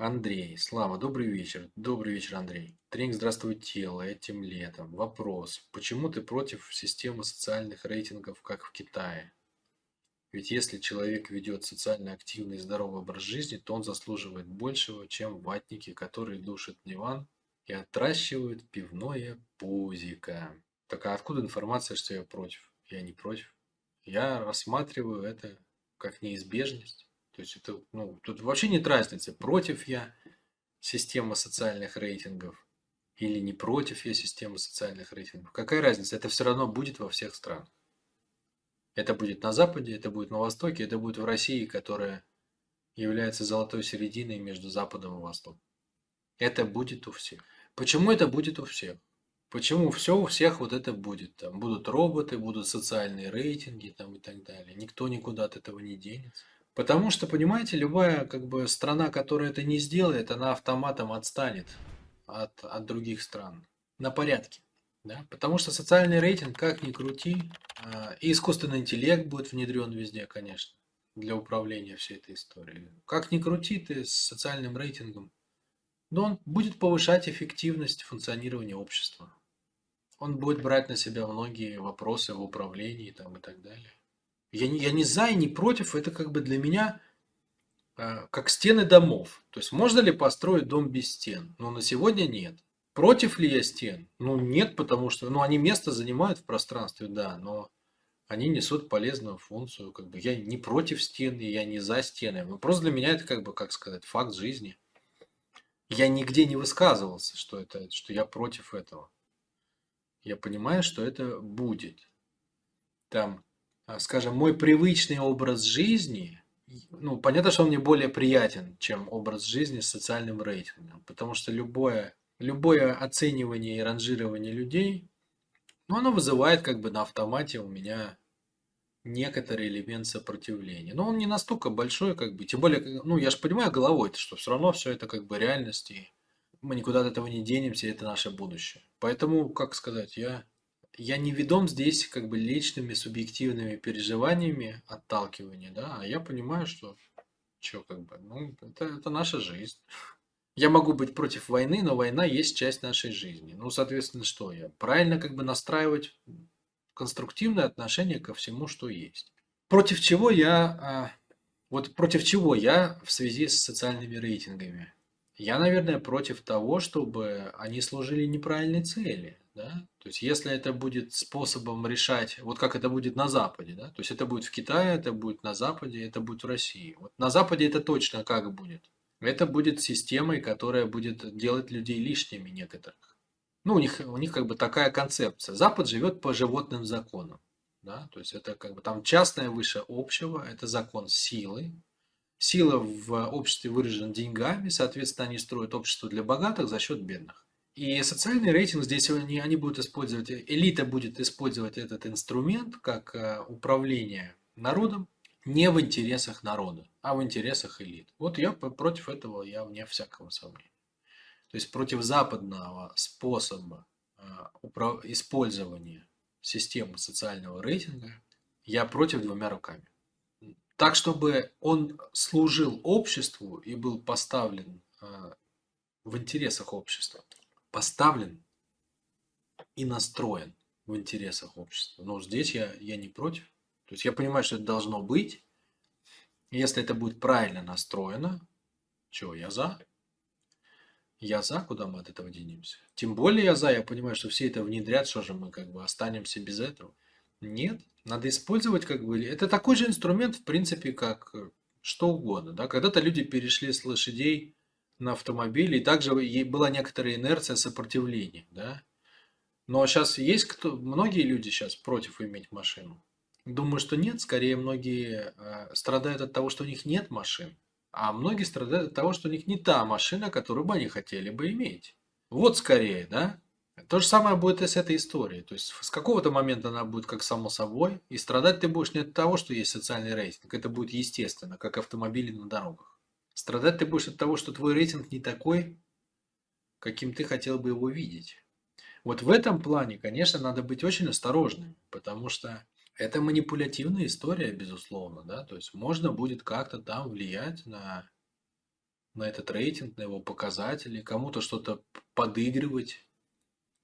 Андрей, Слава, добрый вечер. Добрый вечер, Андрей. Тренинг «Здравствуй, тело» этим летом. Вопрос. Почему ты против системы социальных рейтингов, как в Китае? Ведь если человек ведет социально активный и здоровый образ жизни, то он заслуживает большего, чем ватники, которые душат диван и отращивают пивное пузико. Так а откуда информация, что я против? Я не против. Я рассматриваю это как неизбежность. То есть это, ну, тут вообще нет разницы, против я системы социальных рейтингов или не против я системы социальных рейтингов. Какая разница? Это все равно будет во всех странах. Это будет на Западе, это будет на Востоке, это будет в России, которая является золотой серединой между Западом и Востоком. Это будет у всех. Почему это будет у всех? Почему все у всех вот это будет? Там будут роботы, будут социальные рейтинги там, и так далее. Никто никуда от этого не денется. Потому что, понимаете, любая как бы страна, которая это не сделает, она автоматом отстанет от, от других стран на порядке. Да? Потому что социальный рейтинг, как ни крути, а, и искусственный интеллект будет внедрен везде, конечно, для управления всей этой историей. Как ни крути ты с социальным рейтингом, но он будет повышать эффективность функционирования общества. Он будет брать на себя многие вопросы в управлении там, и так далее. Я не, я не за и не против, это как бы для меня э, как стены домов. То есть можно ли построить дом без стен? Но на сегодня нет. Против ли я стен? Ну нет, потому что ну, они место занимают в пространстве, да, но они несут полезную функцию. Как бы я не против стен, я не за стены. Но просто для меня это как бы, как сказать, факт жизни. Я нигде не высказывался, что, это, что я против этого. Я понимаю, что это будет. Там скажем, мой привычный образ жизни, ну, понятно, что он мне более приятен, чем образ жизни с социальным рейтингом, потому что любое, любое оценивание и ранжирование людей, ну, оно вызывает как бы на автомате у меня некоторый элемент сопротивления. Но он не настолько большой, как бы, тем более, ну, я же понимаю головой, что все равно все это как бы реальность, и мы никуда от этого не денемся, это наше будущее. Поэтому, как сказать, я я не ведом здесь как бы личными субъективными переживаниями отталкивания, да, а я понимаю, что что как бы, ну, это, это наша жизнь. Я могу быть против войны, но война есть часть нашей жизни. Ну, соответственно, что я? Правильно как бы настраивать конструктивное отношение ко всему, что есть. Против чего я, а, вот против чего я в связи с социальными рейтингами? Я, наверное, против того, чтобы они служили неправильной цели. Да? То есть, если это будет способом решать, вот как это будет на Западе, да? то есть это будет в Китае, это будет на Западе, это будет в России. Вот на Западе это точно как будет. Это будет системой, которая будет делать людей лишними некоторых. Ну, у них, у них как бы такая концепция. Запад живет по животным законам. Да? То есть это как бы там частное выше общего, это закон силы. Сила в обществе выражена деньгами, соответственно, они строят общество для богатых за счет бедных. И социальный рейтинг здесь они, они будут использовать, элита будет использовать этот инструмент как э, управление народом не в интересах народа, а в интересах элит. Вот я против этого, я вне всякого сомнения. То есть против западного способа э, использования системы социального рейтинга я против двумя руками. Так, чтобы он служил обществу и был поставлен э, в интересах общества поставлен и настроен в интересах общества. Но здесь я, я не против. То есть я понимаю, что это должно быть. Если это будет правильно настроено, чего я за? Я за, куда мы от этого денемся? Тем более я за, я понимаю, что все это внедрят, что же мы как бы останемся без этого. Нет, надо использовать как бы... Это такой же инструмент, в принципе, как что угодно. Да? Когда-то люди перешли с лошадей на автомобиле, и также была некоторая инерция сопротивления, да. Но сейчас есть кто, многие люди сейчас против иметь машину. Думаю, что нет, скорее многие э, страдают от того, что у них нет машин, а многие страдают от того, что у них не та машина, которую бы они хотели бы иметь. Вот скорее, да? То же самое будет и с этой историей. То есть с какого-то момента она будет как само собой, и страдать ты будешь не от того, что есть социальный рейтинг, это будет естественно, как автомобили на дорогах. Страдать ты будешь от того, что твой рейтинг не такой, каким ты хотел бы его видеть. Вот в этом плане, конечно, надо быть очень осторожным, потому что это манипулятивная история, безусловно, да, то есть можно будет как-то там влиять на, на этот рейтинг, на его показатели, кому-то что-то подыгрывать,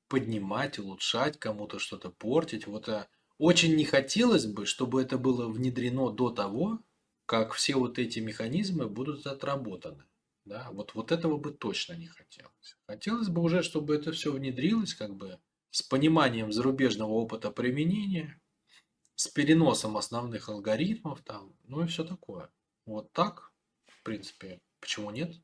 поднимать, улучшать, кому-то что-то портить. Вот а, очень не хотелось бы, чтобы это было внедрено до того, как все вот эти механизмы будут отработаны. Да, вот, вот этого бы точно не хотелось. Хотелось бы уже, чтобы это все внедрилось как бы с пониманием зарубежного опыта применения, с переносом основных алгоритмов там, ну и все такое. Вот так, в принципе, почему нет?